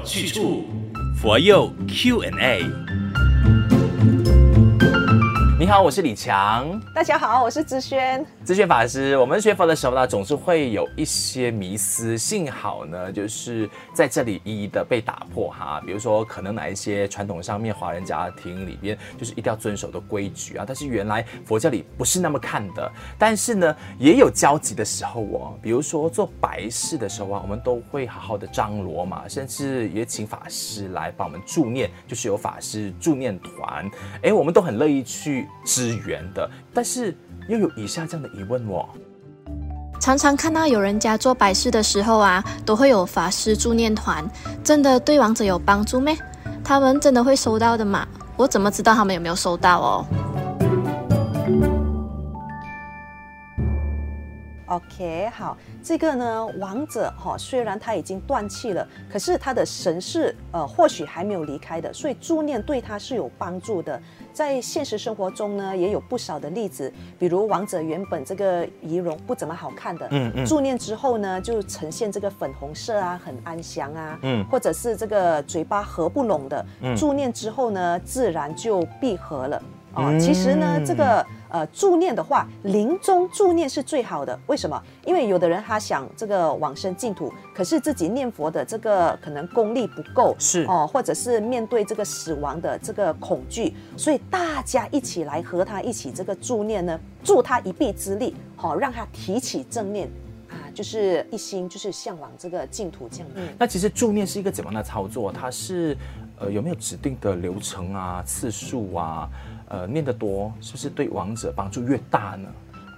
有去处，佛佑 Q&A。你好，我是李强。大家好，我是知轩。知轩法师，我们学佛的时候呢，总是会有一些迷思，幸好呢，就是在这里一一的被打破哈。比如说，可能哪一些传统上面华人家庭里边就是一定要遵守的规矩啊，但是原来佛教里不是那么看的。但是呢，也有交集的时候哦。比如说做白事的时候啊，我们都会好好的张罗嘛，甚至也请法师来帮我们助念，就是有法师助念团，哎，我们都很乐意去。支援的，但是又有以下这样的疑问哦。常常看到有人家做白事的时候啊，都会有法师助念团，真的对王者有帮助咩？他们真的会收到的吗？我怎么知道他们有没有收到哦？OK，好，这个呢，王者哈，虽然他已经断气了，可是他的神是呃，或许还没有离开的，所以助念对他是有帮助的。在现实生活中呢，也有不少的例子，比如王者原本这个仪容不怎么好看的，嗯嗯，助念之后呢，就呈现这个粉红色啊，很安详啊，嗯，或者是这个嘴巴合不拢的，嗯，助念之后呢，自然就闭合了。哦，其实呢，这个呃助念的话，临终助念是最好的。为什么？因为有的人他想这个往生净土，可是自己念佛的这个可能功力不够，是哦，或者是面对这个死亡的这个恐惧，所以大家一起来和他一起这个助念呢，助他一臂之力，好、哦、让他提起正念啊，就是一心就是向往这个净土这样。嗯，那其实助念是一个怎么样的操作？它是呃有没有指定的流程啊、次数啊？呃，念得多是不是对王者帮助越大呢？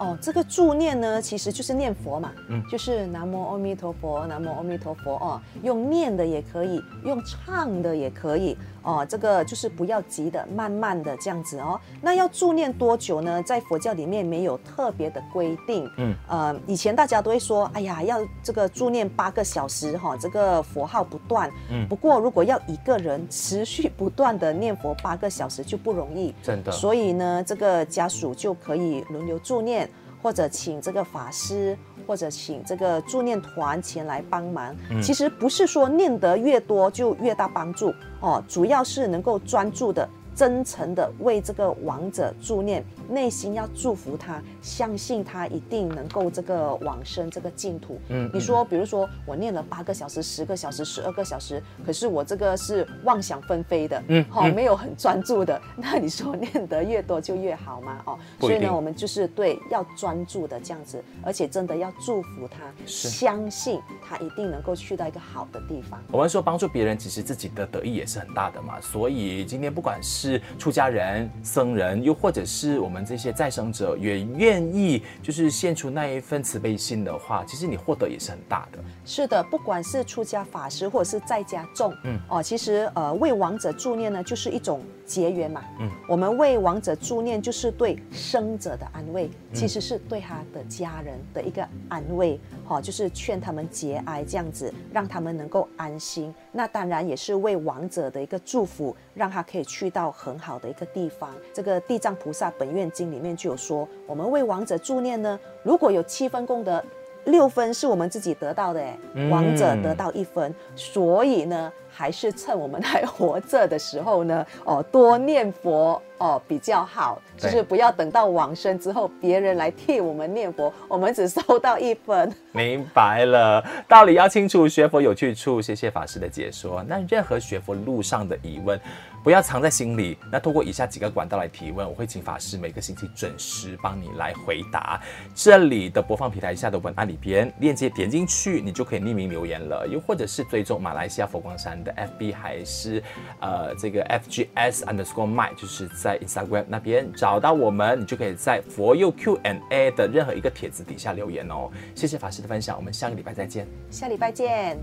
哦，这个助念呢，其实就是念佛嘛，嗯，就是南无阿弥陀佛，南无阿弥陀佛哦，用念的也可以，用唱的也可以。哦，这个就是不要急的，慢慢的这样子哦。那要助念多久呢？在佛教里面没有特别的规定。嗯，呃，以前大家都会说，哎呀，要这个助念八个小时哈，这个佛号不断。嗯。不过如果要一个人持续不断的念佛八个小时就不容易。真的。所以呢，这个家属就可以轮流助念，或者请这个法师。或者请这个助念团前来帮忙。其实不是说念得越多就越大帮助哦，主要是能够专注的。真诚的为这个亡者助念，内心要祝福他，相信他一定能够这个往生这个净土。嗯，你说，比如说我念了八个小时、十个小时、十二个小时，可是我这个是妄想纷飞的，嗯，好、哦，没有很专注的，那你说念得越多就越好吗？哦，所以呢，我们就是对要专注的这样子，而且真的要祝福他，相信他一定能够去到一个好的地方。我们说帮助别人，其实自己的得益也是很大的嘛。所以今天不管是是出家人、僧人，又或者是我们这些再生者，也愿意就是献出那一份慈悲心的话，其实你获得也是很大的。是的，不管是出家法师或者是在家众，嗯哦，其实呃为亡者助念呢，就是一种结缘嘛。嗯，我们为亡者助念，就是对生者的安慰，其实是对他的家人的一个安慰。好、哦，就是劝他们节哀，这样子让他们能够安心。那当然也是为亡者的一个祝福，让他可以去到。很好的一个地方，这个《地藏菩萨本愿经》里面就有说，我们为亡者助念呢，如果有七分功德，六分是我们自己得到的，哎，亡者得到一分，所以呢，还是趁我们还活着的时候呢，哦，多念佛。哦，比较好，就是不要等到往生之后，别人来替我们念佛，我们只收到一分。明白了，道理要清楚，学佛有去处。谢谢法师的解说。那任何学佛路上的疑问，不要藏在心里。那通过以下几个管道来提问，我会请法师每个星期准时帮你来回答。这里的播放平台下的文案里边链接点进去，你就可以匿名留言了。又或者是追踪马来西亚佛光山的 FB，还是呃这个 FGS underscore my，就是在。在 Instagram 那边找到我们，你就可以在佛佑 Q&A 的任何一个帖子底下留言哦。谢谢法师的分享，我们下个礼拜再见。下礼拜见。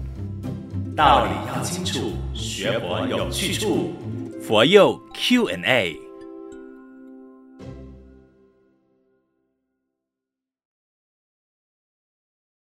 道理要清楚，学佛有去处。佛佑 Q&A。